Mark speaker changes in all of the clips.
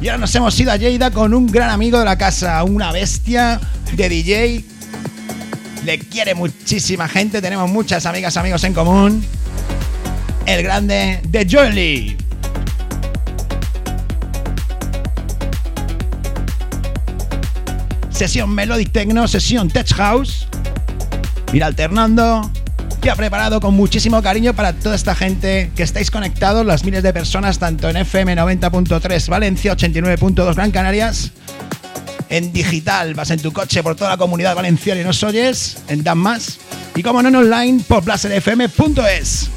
Speaker 1: Y ahora nos hemos ido a Lleida con un gran amigo de la casa, una bestia de DJ. Le quiere muchísima gente, tenemos muchas amigas, amigos en común. El grande de Joely. Sesión Melodic Techno, sesión Tech House. Ir alternando que ha preparado con muchísimo cariño para toda esta gente que estáis conectados, las miles de personas, tanto en FM 90.3 Valencia, 89.2 Gran Canarias, en digital, vas en tu coche por toda la comunidad valenciana y nos oyes, en Dan Más, y como no en online, por blaserfm.es.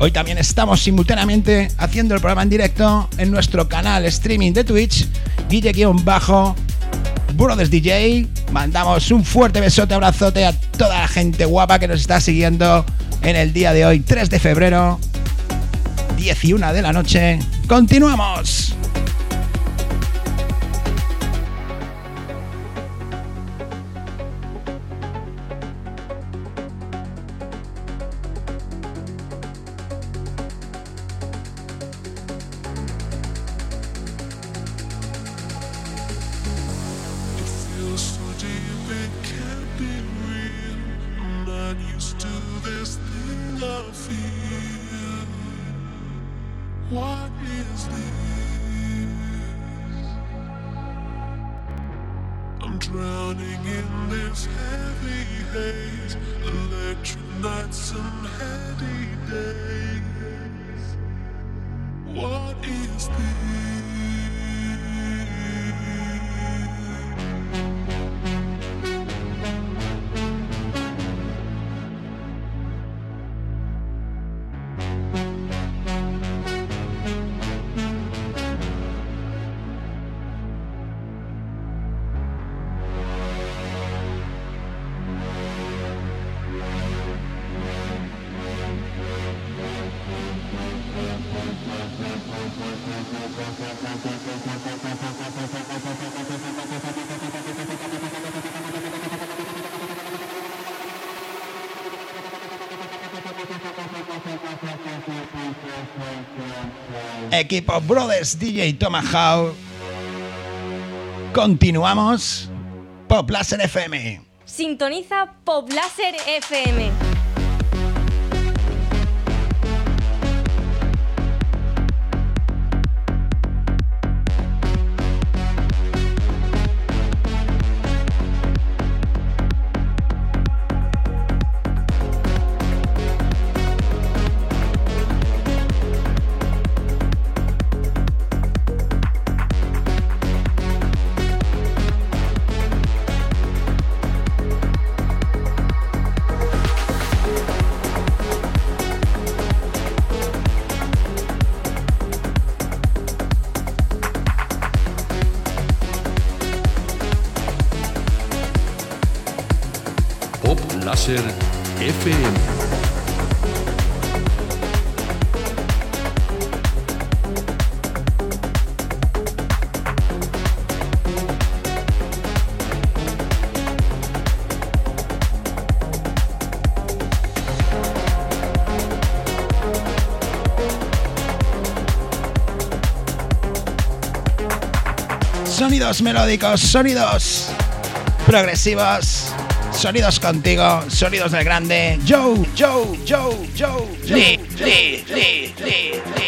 Speaker 1: Hoy también estamos simultáneamente haciendo el programa en directo en nuestro canal streaming de Twitch, Guille-Bajo, Brothers DJ. Mandamos un fuerte besote, abrazote a toda la gente guapa que nos está siguiendo en el día de hoy, 3 de febrero, 11 de la noche. ¡Continuamos! What is this? Equipo Brothers DJ Tomahawk. Continuamos. Pop Laser FM.
Speaker 2: Sintoniza Pop Laser FM.
Speaker 1: Sonidos melódicos, sonidos progresivos, sonidos contigo, sonidos del grande. Joe, Joe, Joe, Joe, Joe. vamos,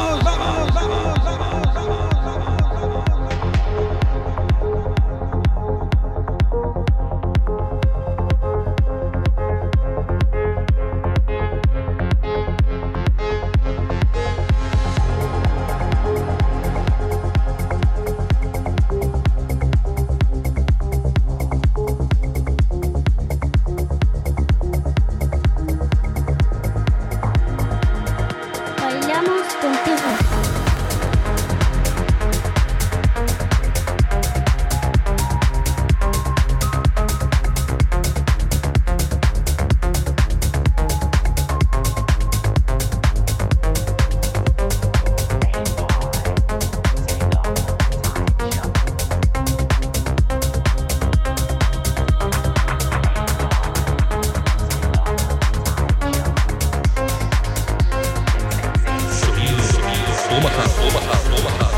Speaker 1: 大
Speaker 3: 間さん大間さん大さん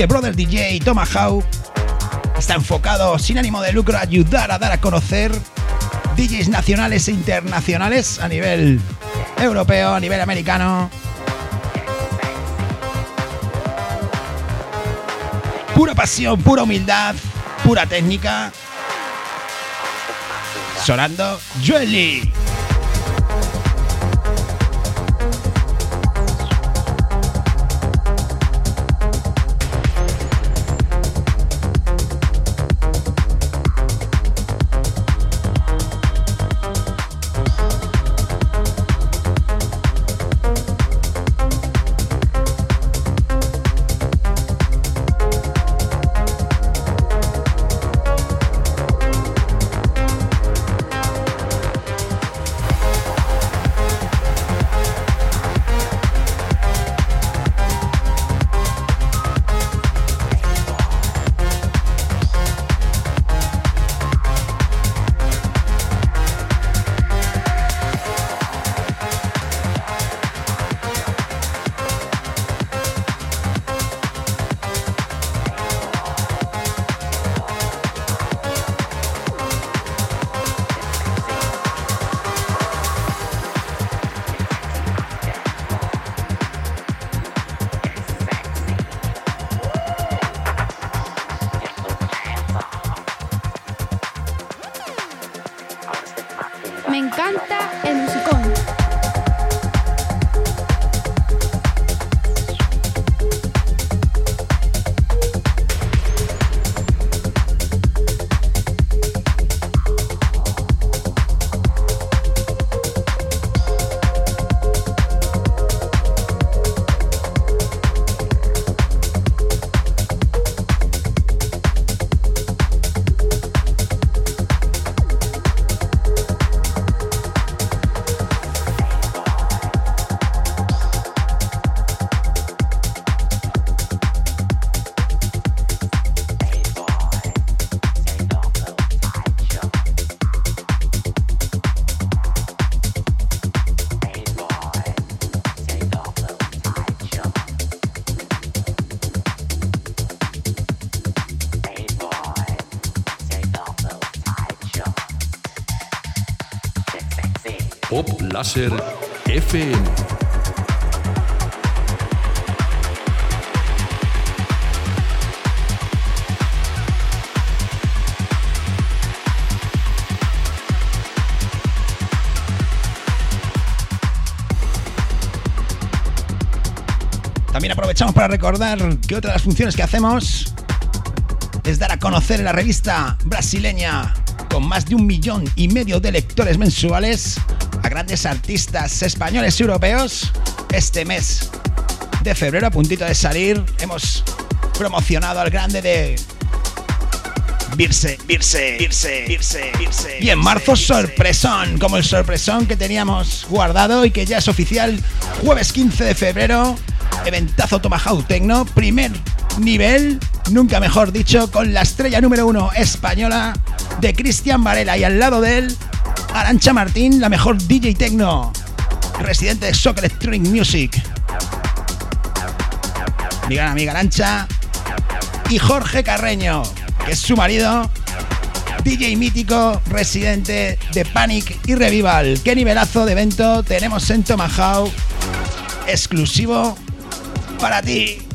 Speaker 1: que Brother DJ Tomahawk está enfocado sin ánimo de lucro a ayudar a dar a conocer DJs nacionales e internacionales a nivel europeo, a nivel americano. Pura pasión, pura humildad, pura técnica. Sonando Joely.
Speaker 4: Láser FM.
Speaker 1: También aprovechamos para recordar que otra de las funciones que hacemos es dar a conocer la revista brasileña con más de un millón y medio de lectores mensuales grandes artistas españoles y europeos. Este mes de febrero, a puntito de salir, hemos promocionado al grande de Virse, Virse, Virse, Virse, Virse. Y en marzo, sorpresón, como el sorpresón que teníamos guardado y que ya es oficial, jueves 15 de febrero, eventazo Tomahawk Tecno, primer nivel, nunca mejor dicho, con la estrella número uno española
Speaker 3: de Cristian Varela y al lado de él, Arancha Martín, la mejor DJ Tecno, residente de Shock Electronic Music. Mi gran amiga Arancha y Jorge Carreño, que es su marido, DJ mítico, residente de Panic y Revival. ¿Qué nivelazo de evento tenemos en Tomahawk? Exclusivo para ti.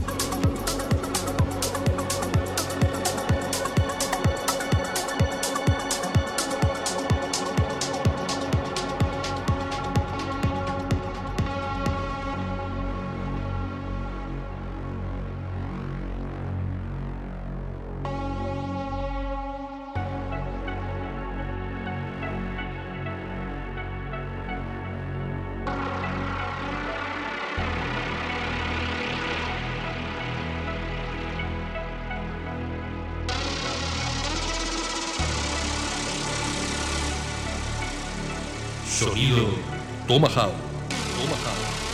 Speaker 1: Sonido Tomahawk. Tomahawk.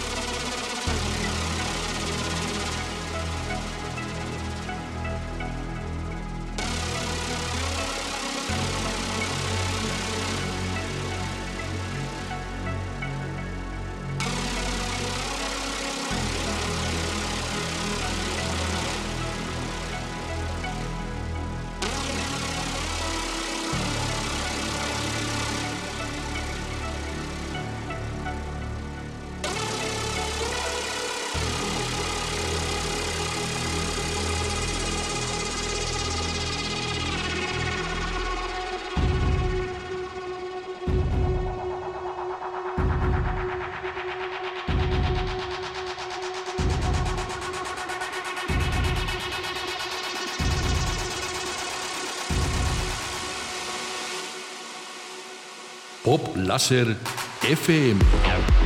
Speaker 1: Láser FM.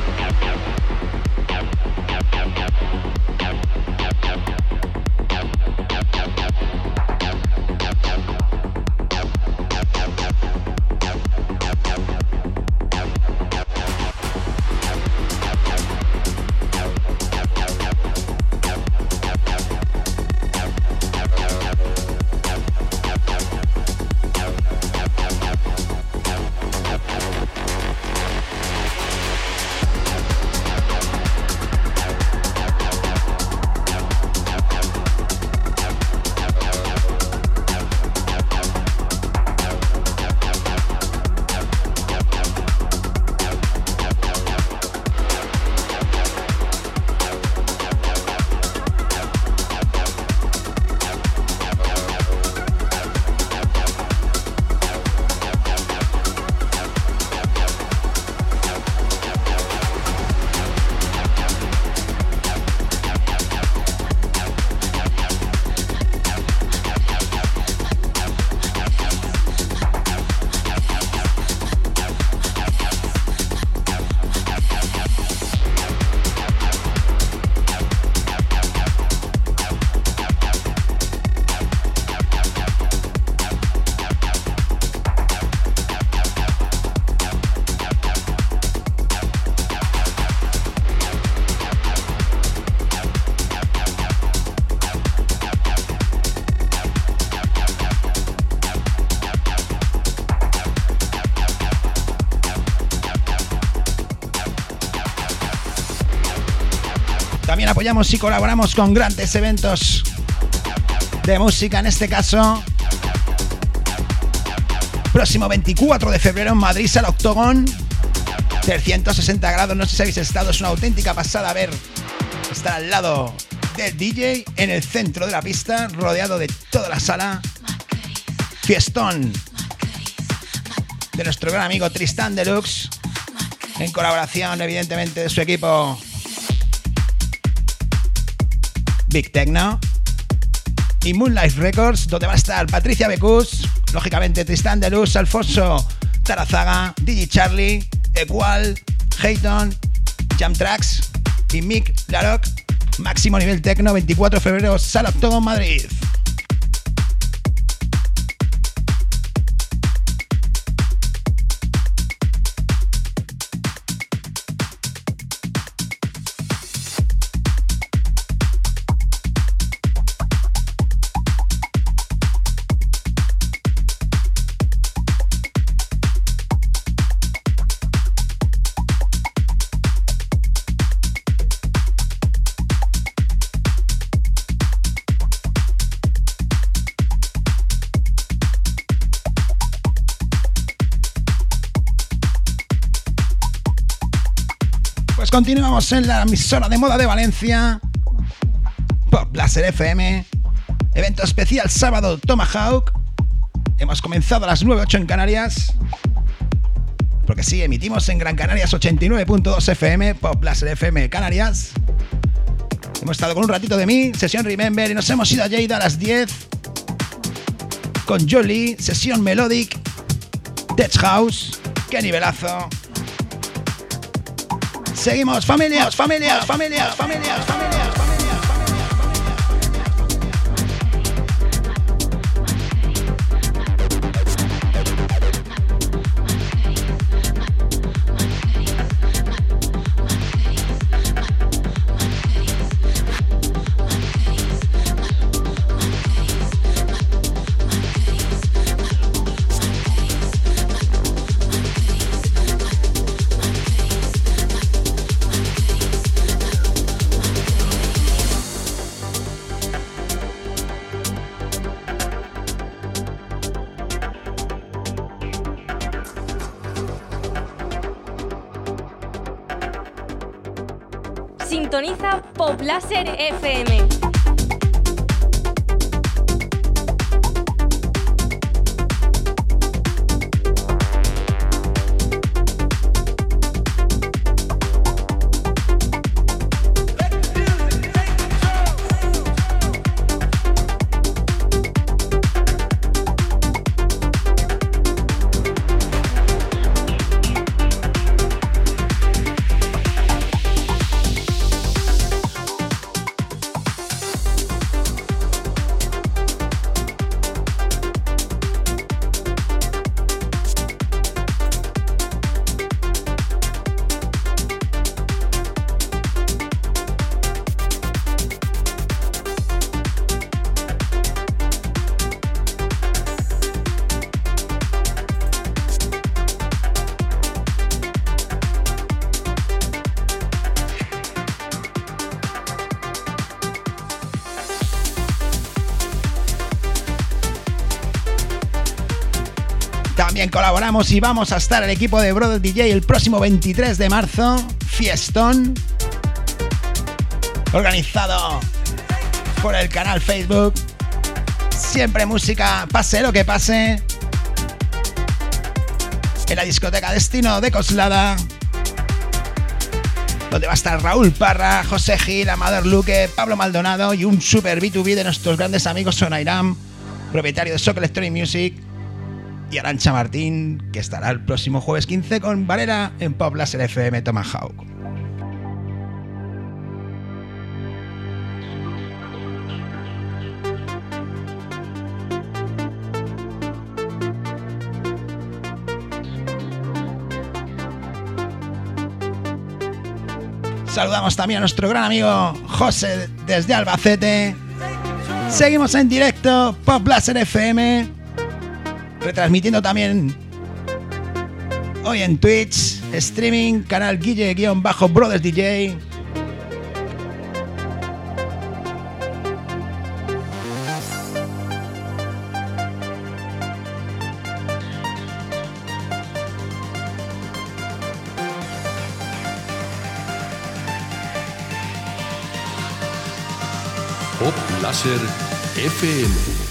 Speaker 1: Y colaboramos con grandes eventos de música, en este caso. Próximo 24 de febrero en Madrid, al Octogón. 360 grados, no sé si habéis estado, es una auténtica pasada ver estar al lado del DJ en el centro de la pista, rodeado de toda la sala. Fiestón de nuestro gran amigo Tristan Deluxe, en colaboración, evidentemente, de su equipo Big Techno y Moonlight Records, donde va a estar Patricia Becus, lógicamente Tristan Deluxe, Alfonso Tarazaga, DJ Charlie, Equal, Hayton, Jam Tracks y Mick Laroc. Máximo nivel Tecno, 24 de febrero, Sala Madrid.
Speaker 2: Continuamos en la emisora de moda de Valencia. Pop Blaster FM. Evento especial sábado Tomahawk. Hemos comenzado a las 9.08 en Canarias. Porque sí, emitimos en Gran Canarias 89.2 FM, Pop Blaster FM Canarias. Hemos estado con un ratito de mí, sesión Remember, y nos hemos ido a Lleida a las 10 con Jolie, sesión Melodic, Tech House. ¡Qué nivelazo! Seguimos, familias, familias, familias, familias.
Speaker 1: Láser FM. Colaboramos y vamos a estar el equipo de Brother DJ el próximo 23 de marzo, Fiestón, organizado por el canal Facebook. Siempre música, pase lo que pase. En la discoteca Destino de Coslada, donde va a estar Raúl Parra, José Gil, Amador Luque, Pablo Maldonado y un super B2B de nuestros grandes amigos Sonairam, propietario de Sock Electronic Music y Arancha Martín, que estará el próximo jueves 15 con Valera en Pop Laser FM Tomahawk. Saludamos también a nuestro gran amigo José desde Albacete. Seguimos en directo, Pop Laser FM retransmitiendo también hoy en Twitch, streaming, canal Guille-Brothers DJ.
Speaker 3: Pop Láser FM.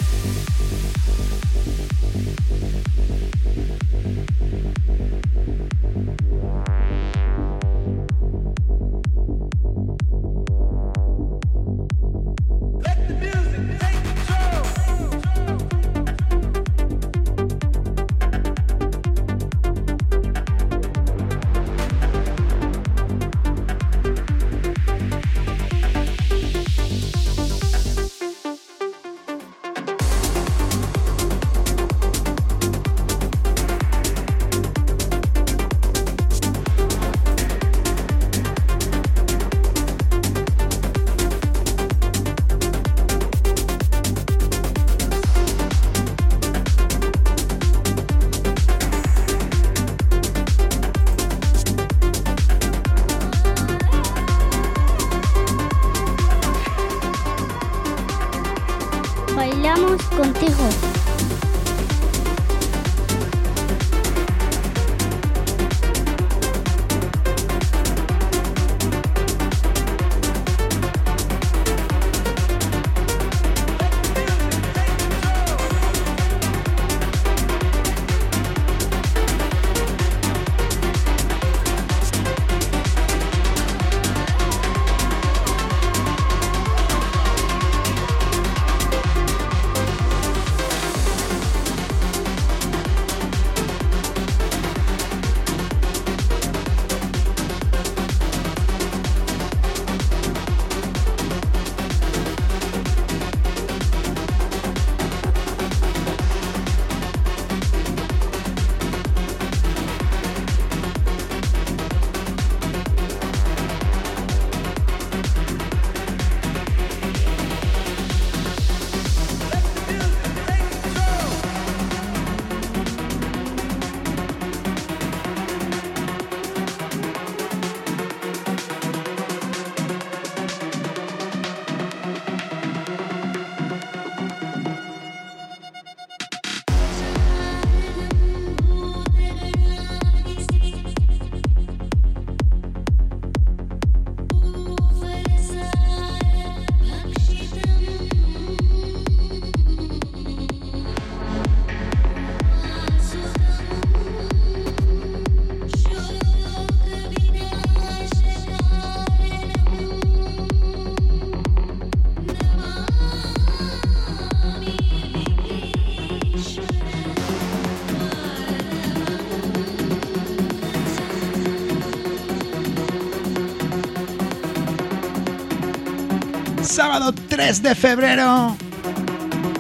Speaker 1: Sábado 3 de febrero.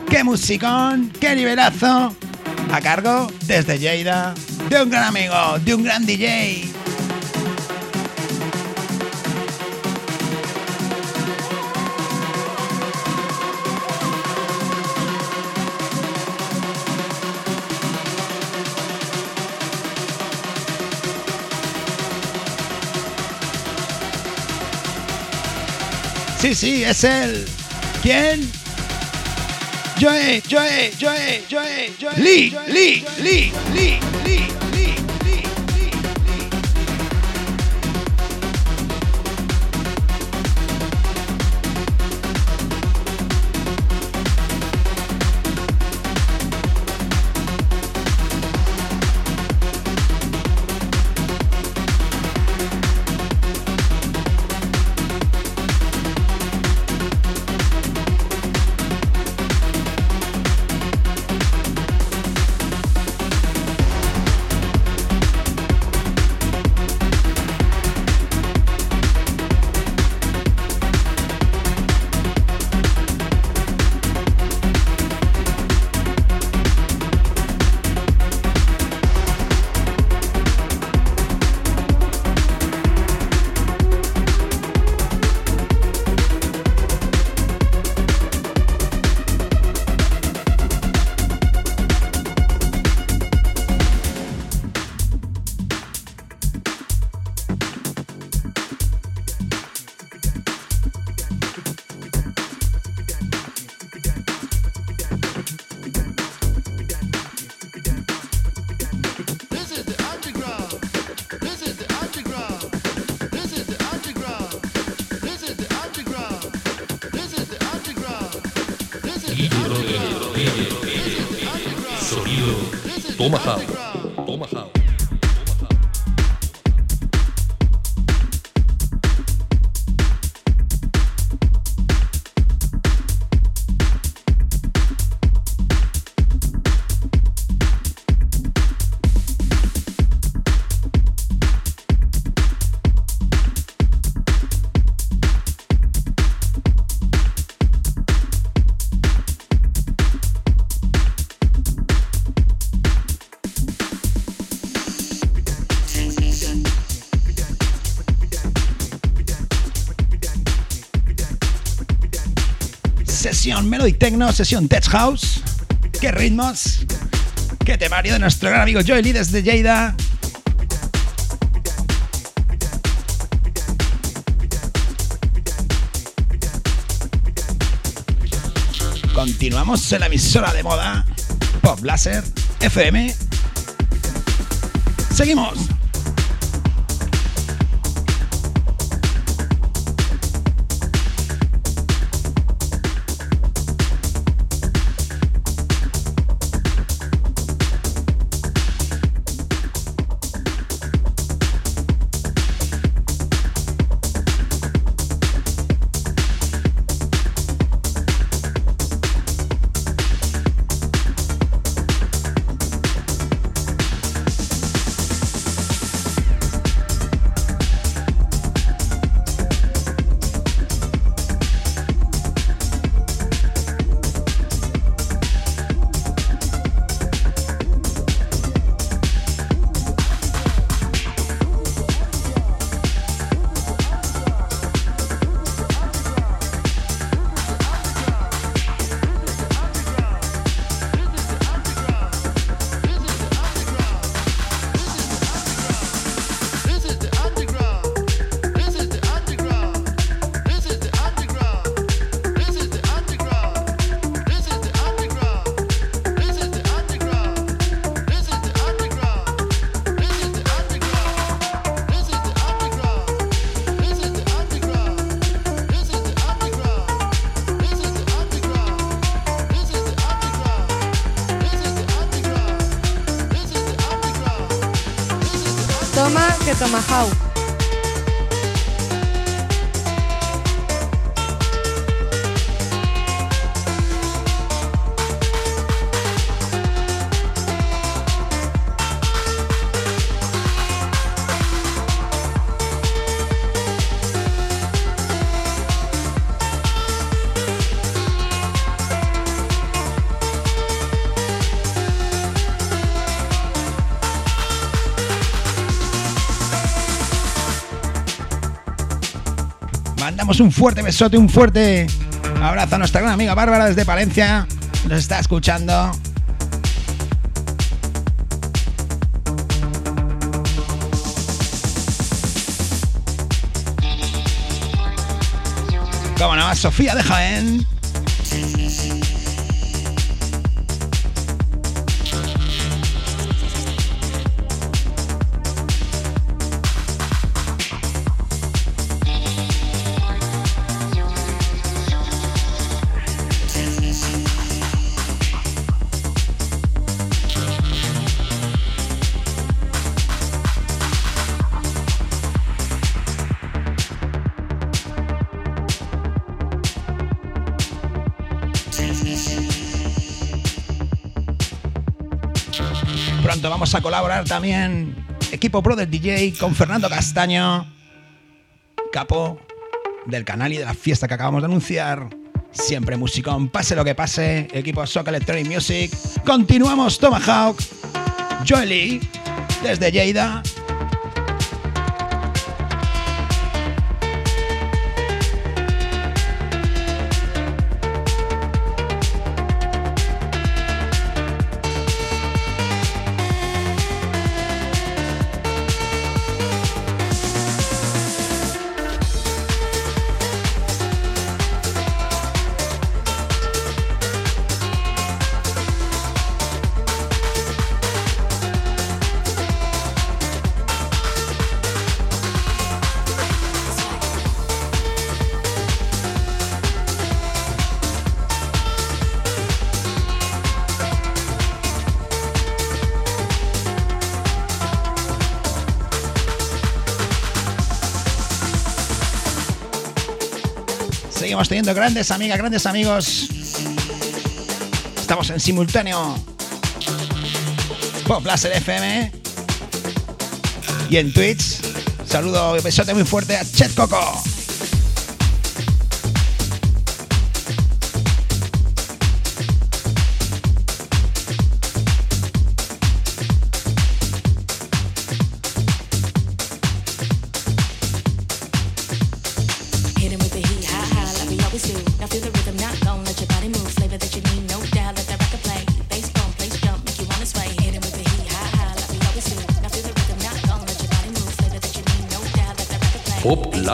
Speaker 1: ¡Qué musicón! ¡Qué nivelazo! A cargo desde Lleida de un gran amigo, de un gran DJ. Sí, sí, es él. ¿Quién? Joe, Joe, Joe, Joe, Joe. Lee, Lee, Lee, Lee. Sesión Melody Techno, sesión Tech House. Qué ritmos, qué temario de nuestro gran amigo Joey Lee desde Lleida. Continuamos en la emisora de moda Pop Laser FM. Seguimos. Un fuerte besote, un fuerte abrazo a nuestra gran amiga Bárbara desde Palencia. Nos está escuchando. Cómo no, Sofía de Jaén. A colaborar también equipo Pro del DJ con Fernando Castaño, capo del canal y de la fiesta que acabamos de anunciar. Siempre musicón, pase lo que pase, equipo Soca Electronic Music. Continuamos Tomahawk, Joely, desde Lleida, teniendo grandes amigas, grandes amigos. Estamos en simultáneo. Pop Laser FM. Y en Twitch. Saludo y besote muy fuerte a Chet Coco.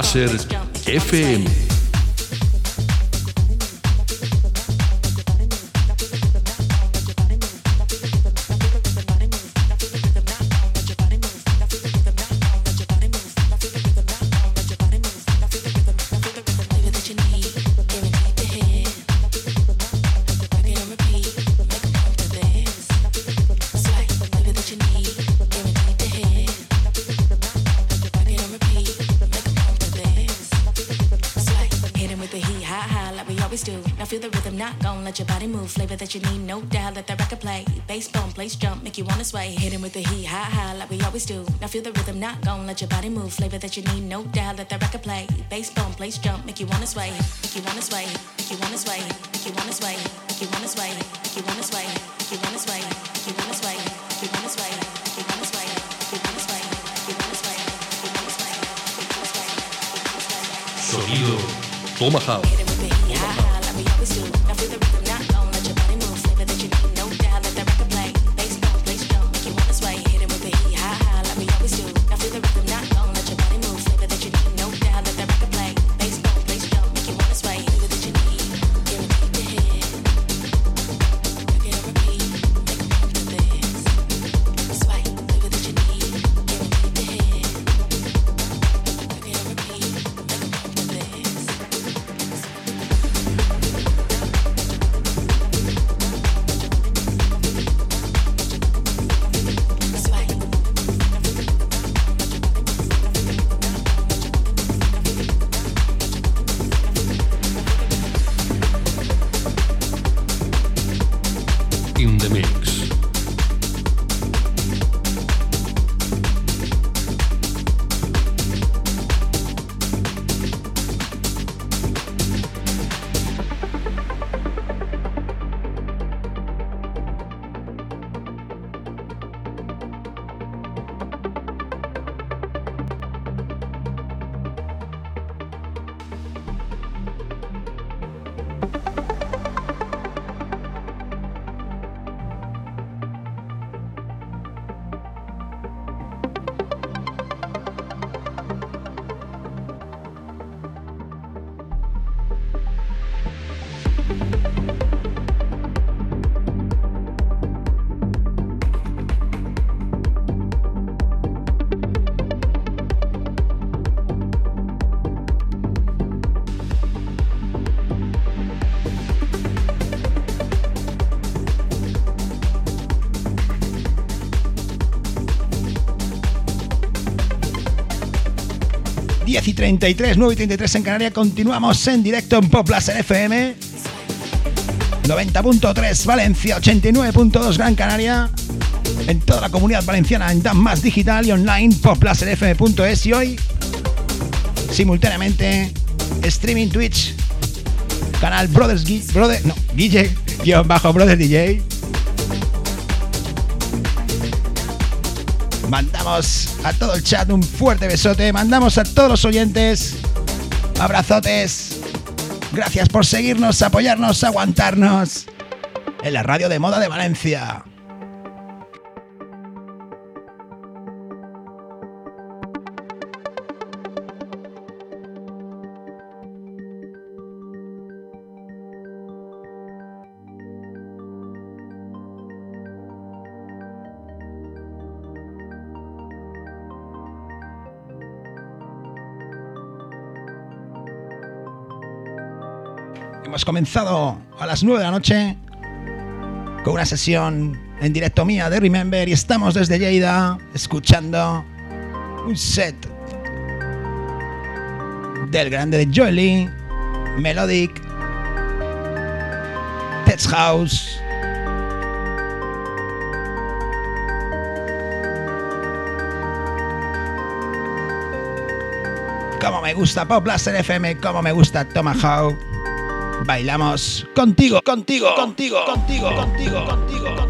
Speaker 5: Láser FM.
Speaker 3: Let your body move. Flavor that you need, no doubt. Let that record play. Bass bone, place jump, make you wanna sway, make you wanna sway, make you wanna sway, make you wanna sway, make you wanna sway, make you wanna sway, make you wanna sway, make you wanna sway, make you wanna sway.
Speaker 5: Sonido Tomahawk.
Speaker 1: 10 33, 9 y 33 en Canarias. Continuamos en directo en Pop en FM. 90.3 Valencia, 89.2 Gran Canaria. En toda la comunidad valenciana en Dan Más Digital y online FM.es y hoy simultáneamente streaming Twitch canal Brothers Guille, Brother, no, Guille, guion bajo Brothers DJ. Mandamos a todo el chat un fuerte besote, mandamos a todos los oyentes abrazotes. Gracias por seguirnos, apoyarnos, aguantarnos en la radio de moda de Valencia. Hemos comenzado a las 9 de la noche con una sesión en directo mía de Remember y estamos desde Lleida escuchando un set del grande de Joely, Melodic, Tech House. Como me gusta Pop Blaster FM, como me gusta Tomahawk bailamos contigo, contigo, contigo, contigo, contigo, contigo. contigo.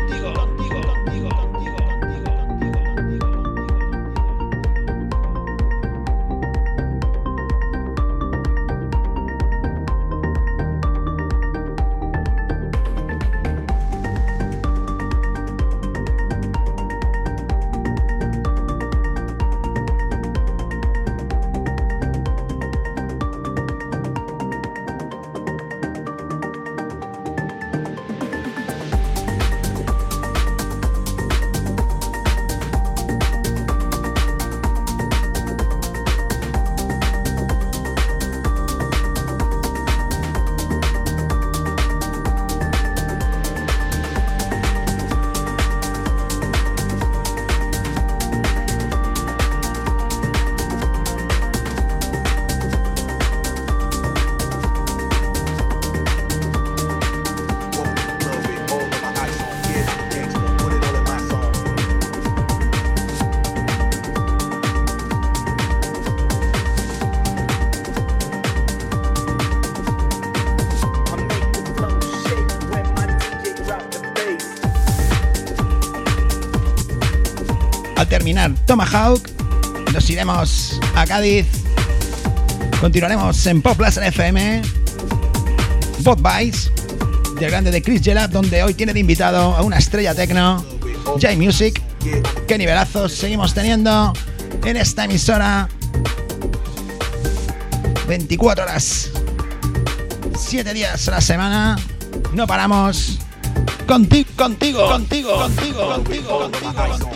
Speaker 1: Tomahawk. Nos iremos a Cádiz. Continuaremos en Pop Plaza FM. Bot Vice, del grande de Chris Gellat, donde hoy tiene de invitado a una estrella tecno, J Music. Qué nivelazos seguimos teniendo en esta emisora. 24 horas, 7 días a la semana. No paramos. Contigo, contigo, contigo, contigo, contigo, contigo, contigo.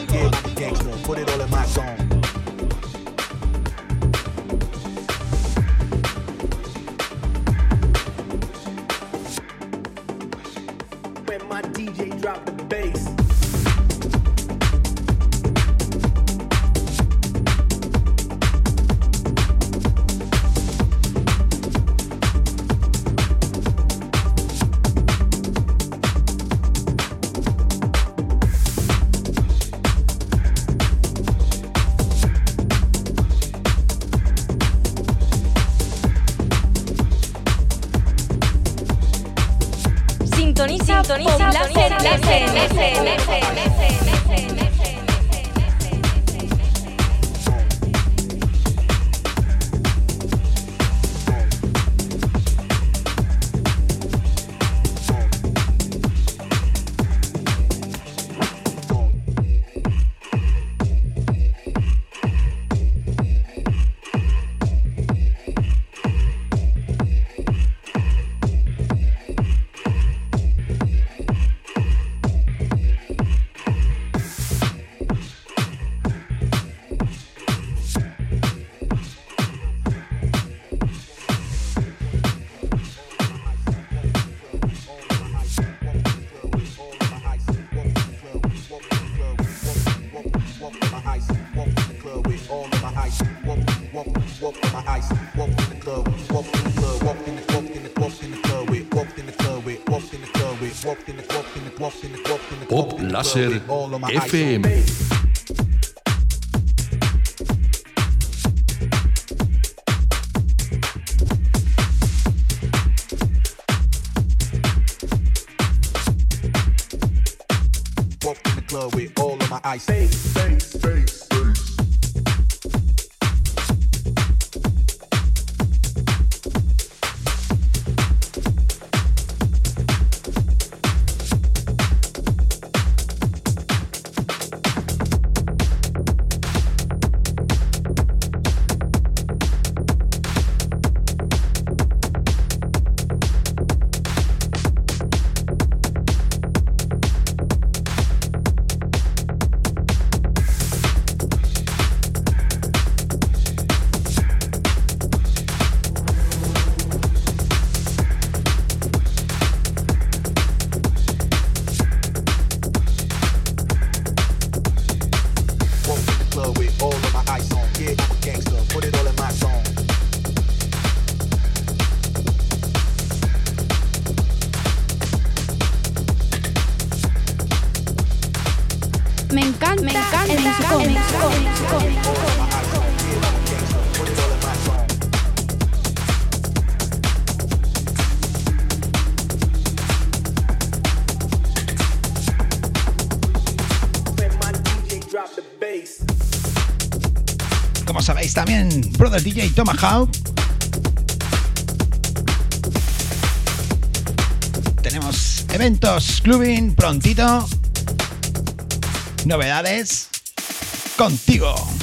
Speaker 6: Pop Láser FM.
Speaker 1: Del DJ Tomahawk. Tenemos eventos clubbing prontito. Novedades contigo.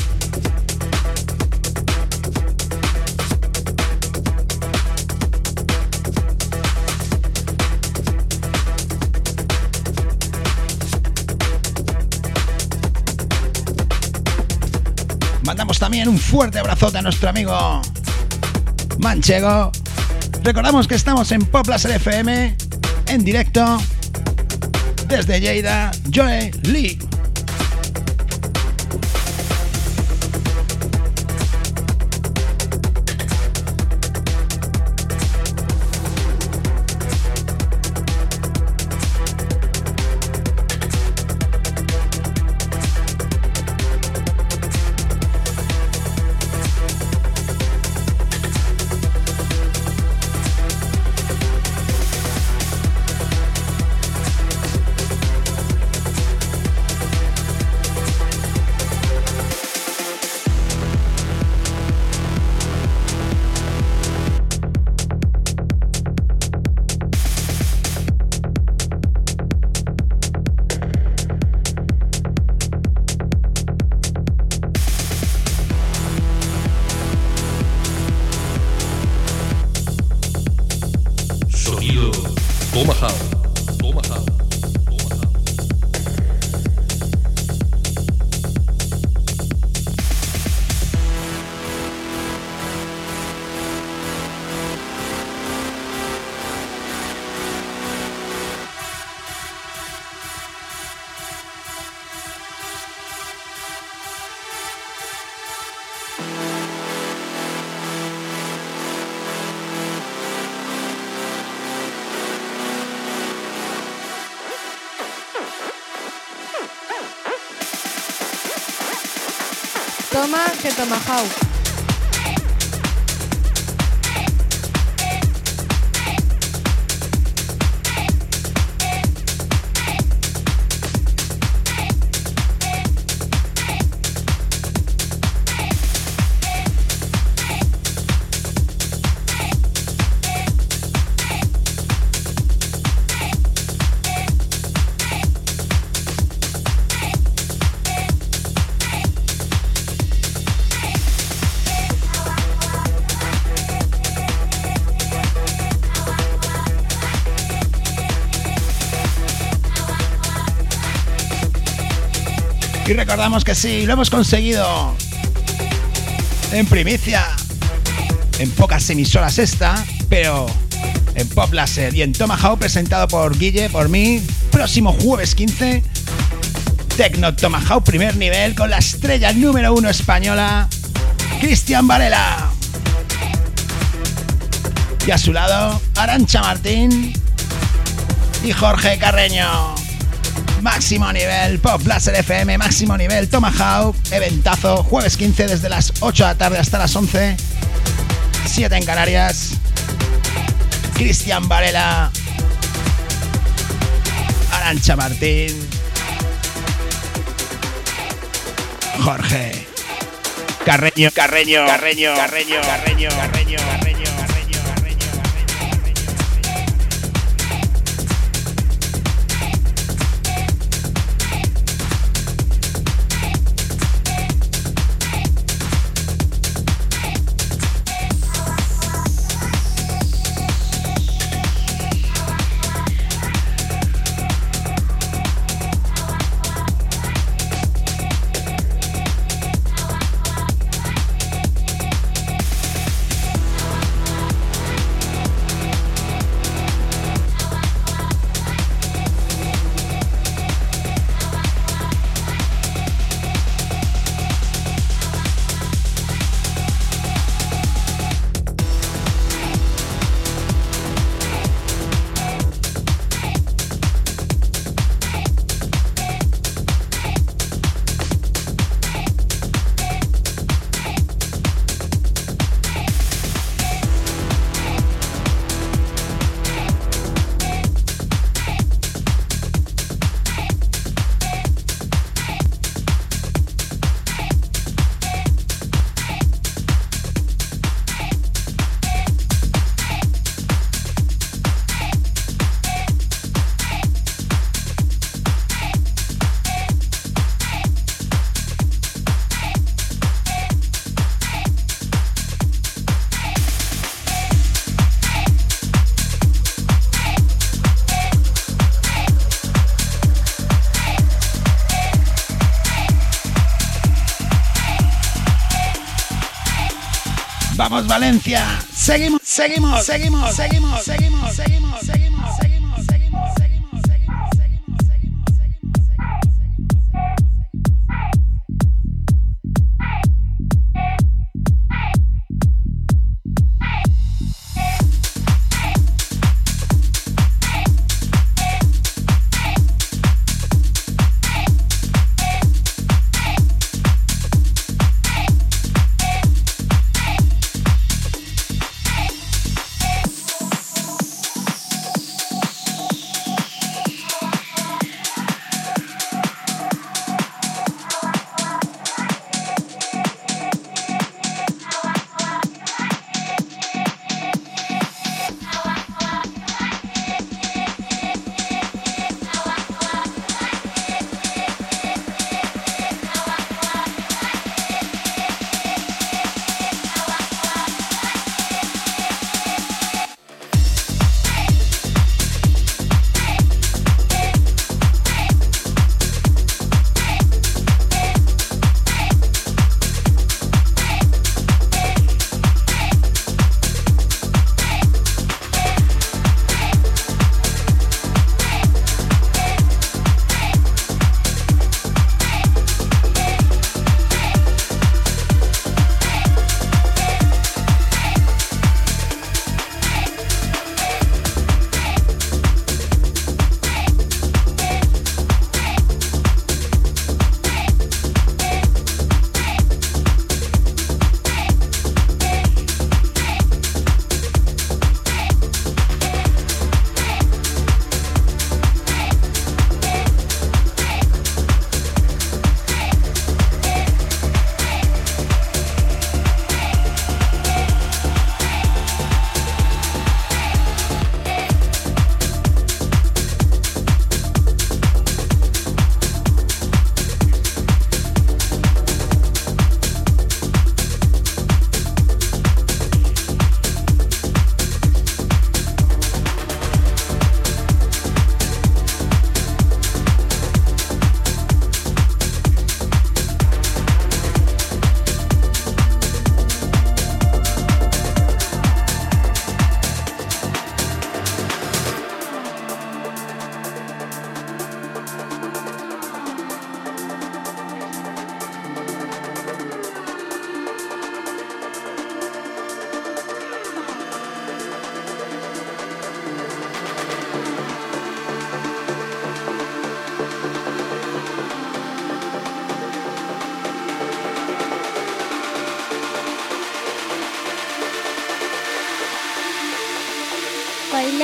Speaker 1: Un fuerte abrazote a nuestro amigo Manchego. Recordamos que estamos en Poplas FM en directo desde Lleida, Joe Lee.
Speaker 7: Tomahawk.
Speaker 1: Recordamos que sí, lo hemos conseguido en primicia. En pocas emisoras esta, pero en Pop Laser y en Tomahawk presentado por Guille, por mí, próximo jueves 15. Tecno Tomahawk primer nivel con la estrella número uno española Cristian Varela. Y a su lado, Arancha Martín y Jorge Carreño. Máximo nivel, Pop Blaster FM, máximo nivel, Tomahawk, eventazo, jueves 15 desde las 8 de la tarde hasta las 11, 7 en Canarias. Cristian Varela, Arancha Martín, Jorge. Carreño, Carreño, Carreño, Carreño, Carreño, Carreño, Valencia. Seguimos, seguimos, seguimos, seguimos, seguimos, seguimos,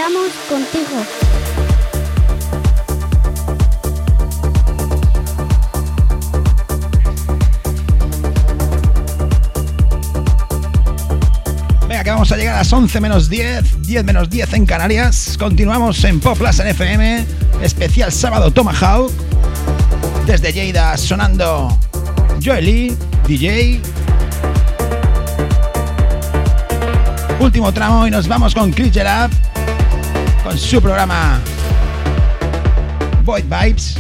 Speaker 7: bailamos contigo.
Speaker 1: Venga, que vamos a llegar a las 11 menos 10, 10 menos 10 en Canarias. Continuamos en Pop en FM, especial sábado Tomahawk. Desde Lleida sonando Joely, DJ. Último tramo y nos vamos con Creature Up con su programa Void Vibes.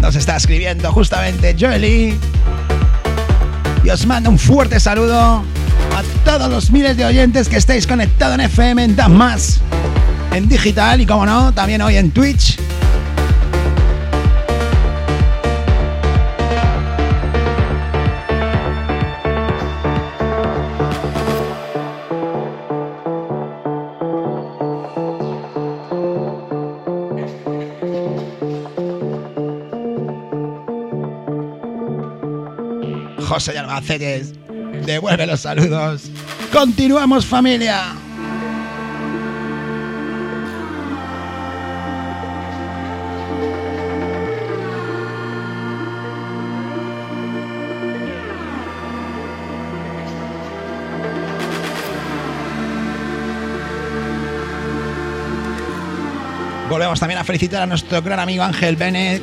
Speaker 1: Nos está escribiendo justamente Joely. Y os mando un fuerte saludo a todos los miles de oyentes que estáis conectados en FM, en más en digital y como no, también hoy en Twitch José de Albacetes. Devuelve los saludos. Continuamos familia. Volvemos también a felicitar a nuestro gran amigo Ángel Bennett.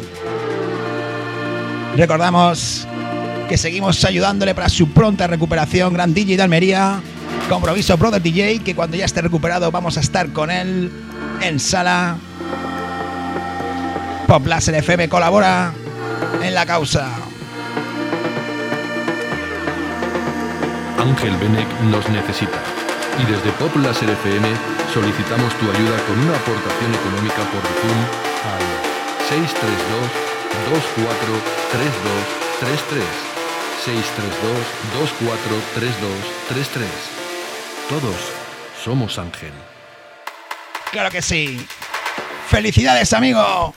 Speaker 1: Recordamos que seguimos ayudándole para su pronta recuperación. Gran DJ de Almería, compromiso Brother DJ, que cuando ya esté recuperado vamos a estar con él en sala. Pop FM colabora en la causa.
Speaker 3: Ángel Benek nos necesita. Y desde Pop FM solicitamos tu ayuda con una aportación económica por Zoom al 632 24 3233 632-243233. Todos somos Ángel.
Speaker 1: Claro que sí. ¡Felicidades, amigo!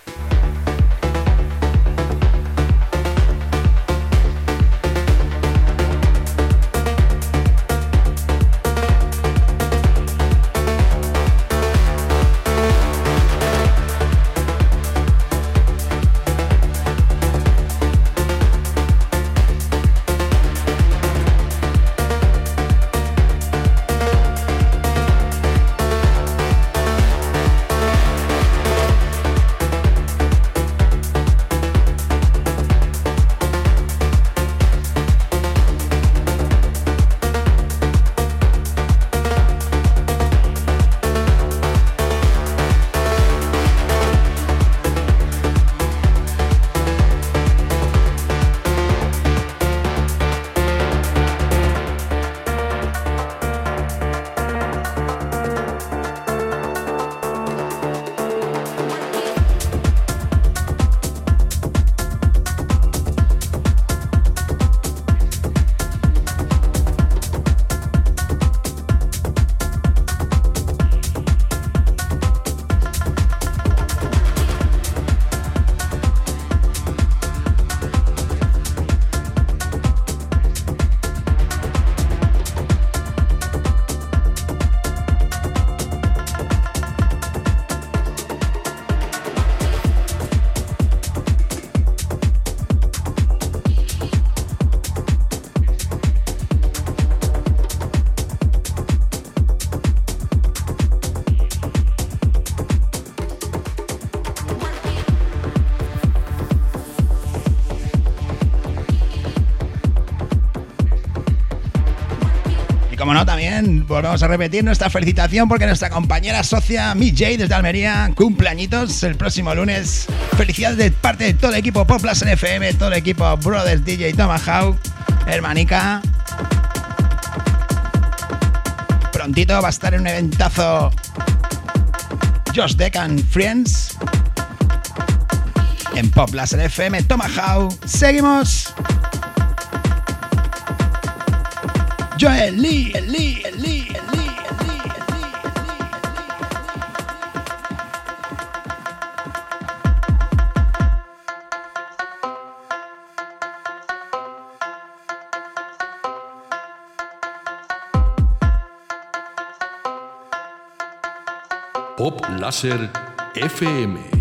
Speaker 1: Volvemos a repetir nuestra felicitación porque nuestra compañera socia Mi J desde Almería cumpleañitos el próximo lunes. Felicidades de parte de todo el equipo Pop Plus FM, todo el equipo Brothers DJ Tomahawk, hermanica. Prontito va a estar en un eventazo Josh Decan Friends en Pop Plus FM Tomahawk. Seguimos. Joel Lee, Lee, Lee.
Speaker 3: Láser FM.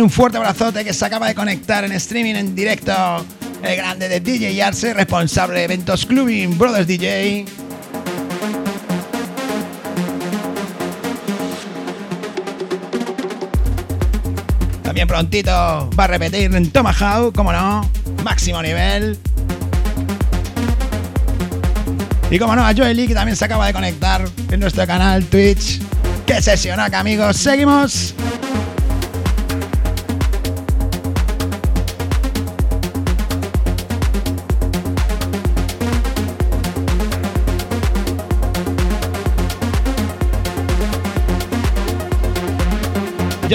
Speaker 1: Un fuerte abrazote que se acaba de conectar en streaming en directo. El grande de DJ Arce, responsable de eventos Clubbing Brothers DJ. También prontito va a repetir en Tomahawk, como no, máximo nivel. Y como no, a Joely que también se acaba de conectar en nuestro canal Twitch. ¡Qué sesionaca, amigos! ¡Seguimos!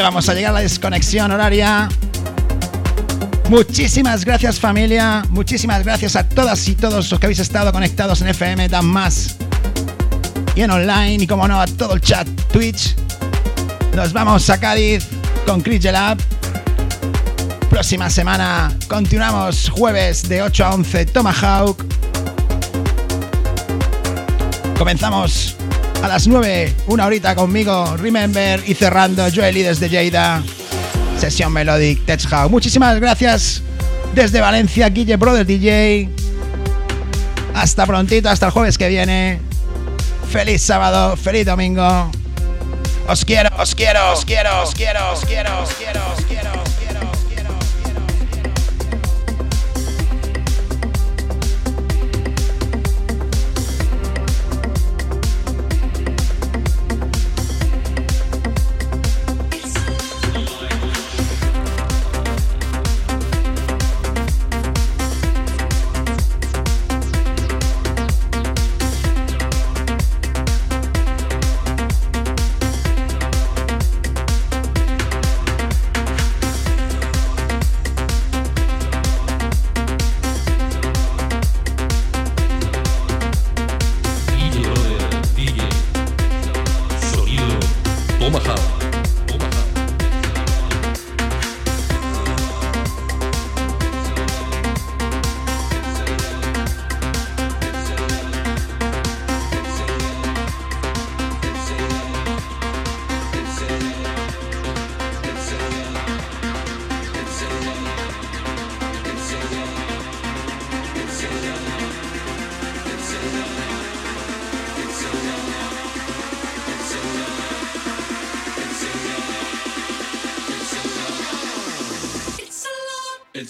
Speaker 1: Vamos a llegar a la desconexión horaria. Muchísimas gracias familia, muchísimas gracias a todas y todos los que habéis estado conectados en FM Dan Más y en online y como no a todo el chat Twitch. Nos vamos a Cádiz con Chris Lab. Próxima semana continuamos jueves de 8 a 11 Tomahawk. Comenzamos a las 9, una horita conmigo, Remember, y cerrando Joely desde Lleida, sesión Melodic Tech House. Muchísimas gracias desde Valencia, Guille Brother DJ. Hasta prontito, hasta el jueves que viene. Feliz sábado, feliz domingo. Os quiero, os quiero, os quiero, os quiero, os quiero, os quiero, os quiero.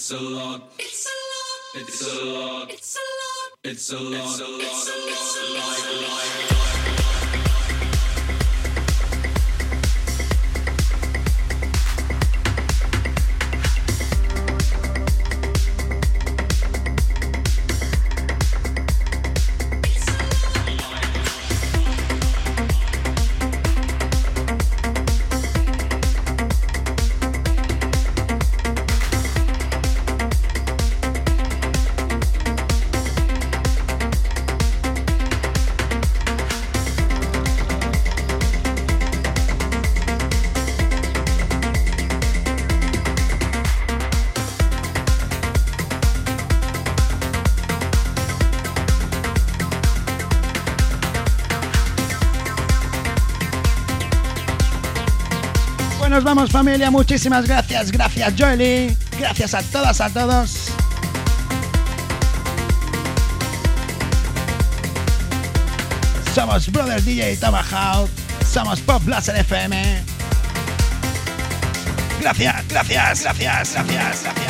Speaker 1: It's a
Speaker 8: lot. It's a lot. It's a lot. It's a lot. It's a lot. It's a lot. It's a lot. It's a lot. It's a lot.
Speaker 1: Familia, muchísimas gracias, gracias Joely, gracias a todas, a todos. Somos Brothers DJ Tomahawk. Somos Pop Blaster FM. Gracias, gracias, gracias, gracias, gracias, gracias.